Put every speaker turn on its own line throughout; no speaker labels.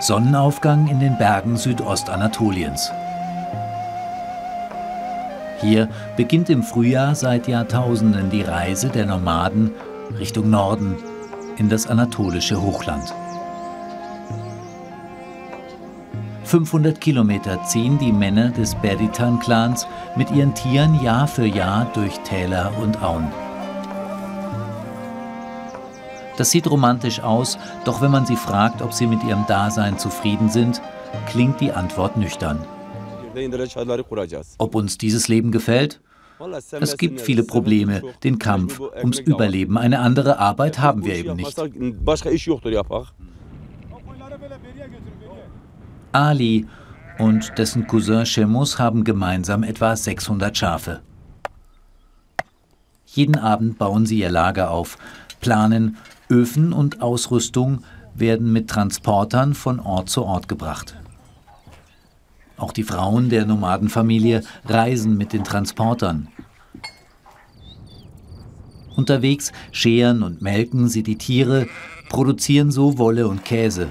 Sonnenaufgang in den Bergen Südostanatoliens. Hier beginnt im Frühjahr seit Jahrtausenden die Reise der Nomaden Richtung Norden in das anatolische Hochland. 500 Kilometer ziehen die Männer des Berditan-Clans mit ihren Tieren Jahr für Jahr durch Täler und Auen. Das sieht romantisch aus, doch wenn man sie fragt, ob sie mit ihrem Dasein zufrieden sind, klingt die Antwort nüchtern. Ob uns dieses Leben gefällt? Es gibt viele Probleme, den Kampf ums Überleben. Eine andere Arbeit haben wir eben nicht. Ali und dessen Cousin Shemus haben gemeinsam etwa 600 Schafe. Jeden Abend bauen sie ihr Lager auf, planen, Öfen und Ausrüstung werden mit Transportern von Ort zu Ort gebracht. Auch die Frauen der Nomadenfamilie reisen mit den Transportern. Unterwegs scheren und melken sie die Tiere, produzieren so Wolle und Käse.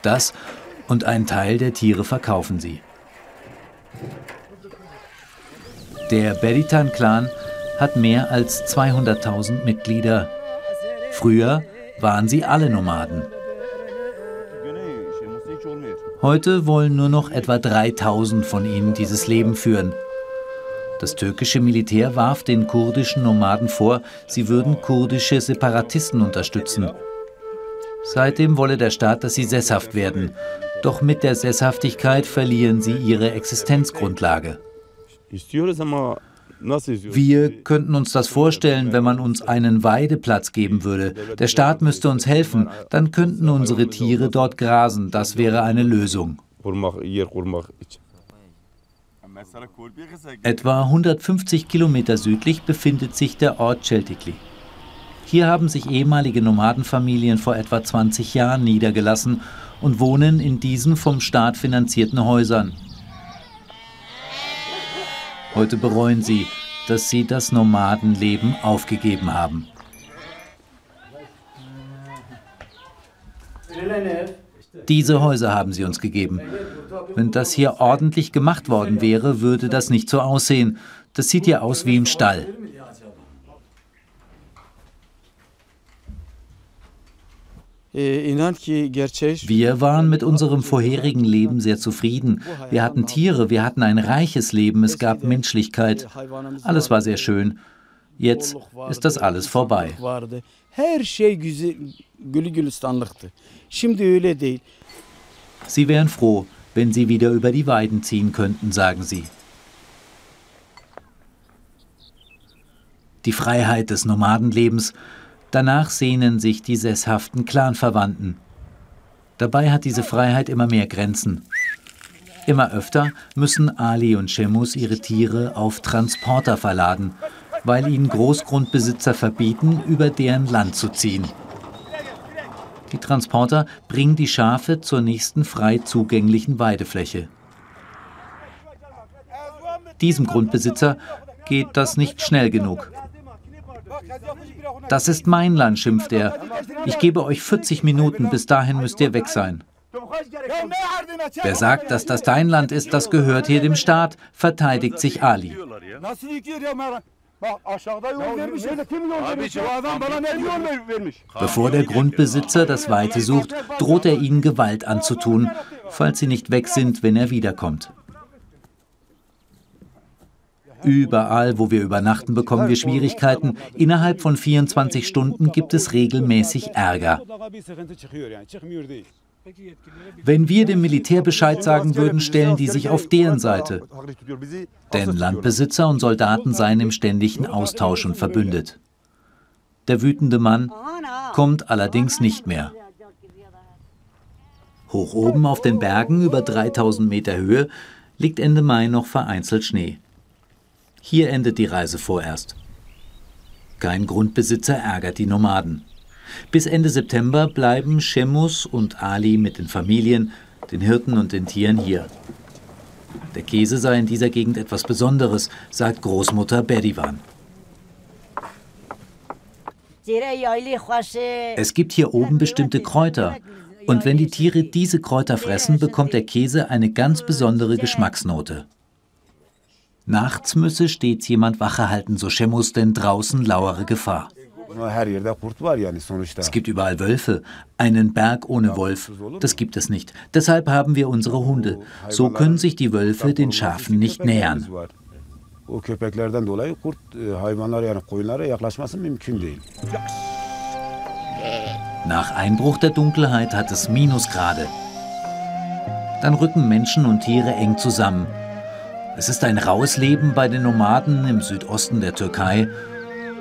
Das und einen Teil der Tiere verkaufen sie. Der Beritan-Clan hat mehr als 200.000 Mitglieder Früher waren sie alle Nomaden. Heute wollen nur noch etwa 3000 von ihnen dieses Leben führen. Das türkische Militär warf den kurdischen Nomaden vor, sie würden kurdische Separatisten unterstützen. Seitdem wolle der Staat, dass sie sesshaft werden. Doch mit der Sesshaftigkeit verlieren sie ihre Existenzgrundlage. Wir könnten uns das vorstellen, wenn man uns einen Weideplatz geben würde. Der Staat müsste uns helfen, dann könnten unsere Tiere dort grasen. Das wäre eine Lösung. Etwa 150 Kilometer südlich befindet sich der Ort Celtikli. Hier haben sich ehemalige Nomadenfamilien vor etwa 20 Jahren niedergelassen und wohnen in diesen vom Staat finanzierten Häusern. Heute bereuen sie, dass sie das Nomadenleben aufgegeben haben. Diese Häuser haben sie uns gegeben. Wenn das hier ordentlich gemacht worden wäre, würde das nicht so aussehen. Das sieht ja aus wie im Stall. Wir waren mit unserem vorherigen Leben sehr zufrieden. Wir hatten Tiere, wir hatten ein reiches Leben, es gab Menschlichkeit. Alles war sehr schön. Jetzt ist das alles vorbei. Sie wären froh, wenn sie wieder über die Weiden ziehen könnten, sagen sie. Die Freiheit des Nomadenlebens Danach sehnen sich die sesshaften Clanverwandten. Dabei hat diese Freiheit immer mehr Grenzen. Immer öfter müssen Ali und Shemus ihre Tiere auf Transporter verladen, weil ihnen Großgrundbesitzer verbieten, über deren Land zu ziehen. Die Transporter bringen die Schafe zur nächsten frei zugänglichen Weidefläche. Diesem Grundbesitzer geht das nicht schnell genug. Das ist mein Land, schimpft er. Ich gebe euch 40 Minuten, bis dahin müsst ihr weg sein. Wer sagt, dass das dein Land ist, das gehört hier dem Staat, verteidigt sich Ali. Bevor der Grundbesitzer das Weite sucht, droht er ihnen Gewalt anzutun, falls sie nicht weg sind, wenn er wiederkommt. Überall, wo wir übernachten, bekommen wir Schwierigkeiten. Innerhalb von 24 Stunden gibt es regelmäßig Ärger. Wenn wir dem Militär Bescheid sagen würden, stellen die sich auf deren Seite. Denn Landbesitzer und Soldaten seien im ständigen Austausch und verbündet. Der wütende Mann kommt allerdings nicht mehr. Hoch oben auf den Bergen über 3000 Meter Höhe liegt Ende Mai noch vereinzelt Schnee. Hier endet die Reise vorerst. Kein Grundbesitzer ärgert die Nomaden. Bis Ende September bleiben Shemus und Ali mit den Familien, den Hirten und den Tieren hier. Der Käse sei in dieser Gegend etwas Besonderes, sagt Großmutter Bedivan. Es gibt hier oben bestimmte Kräuter Und wenn die Tiere diese Kräuter fressen, bekommt der Käse eine ganz besondere Geschmacksnote. Nachts müsse stets jemand Wache halten, so Schemus, denn draußen lauere Gefahr. Es gibt überall Wölfe. Einen Berg ohne Wolf, das gibt es nicht. Deshalb haben wir unsere Hunde. So können sich die Wölfe den Schafen nicht nähern. Nach Einbruch der Dunkelheit hat es Minusgrade. Dann rücken Menschen und Tiere eng zusammen. Es ist ein raues Leben bei den Nomaden im Südosten der Türkei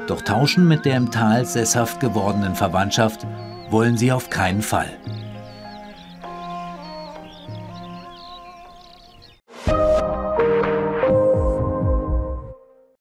doch tauschen mit der im Tal sesshaft gewordenen Verwandtschaft wollen sie auf keinen Fall.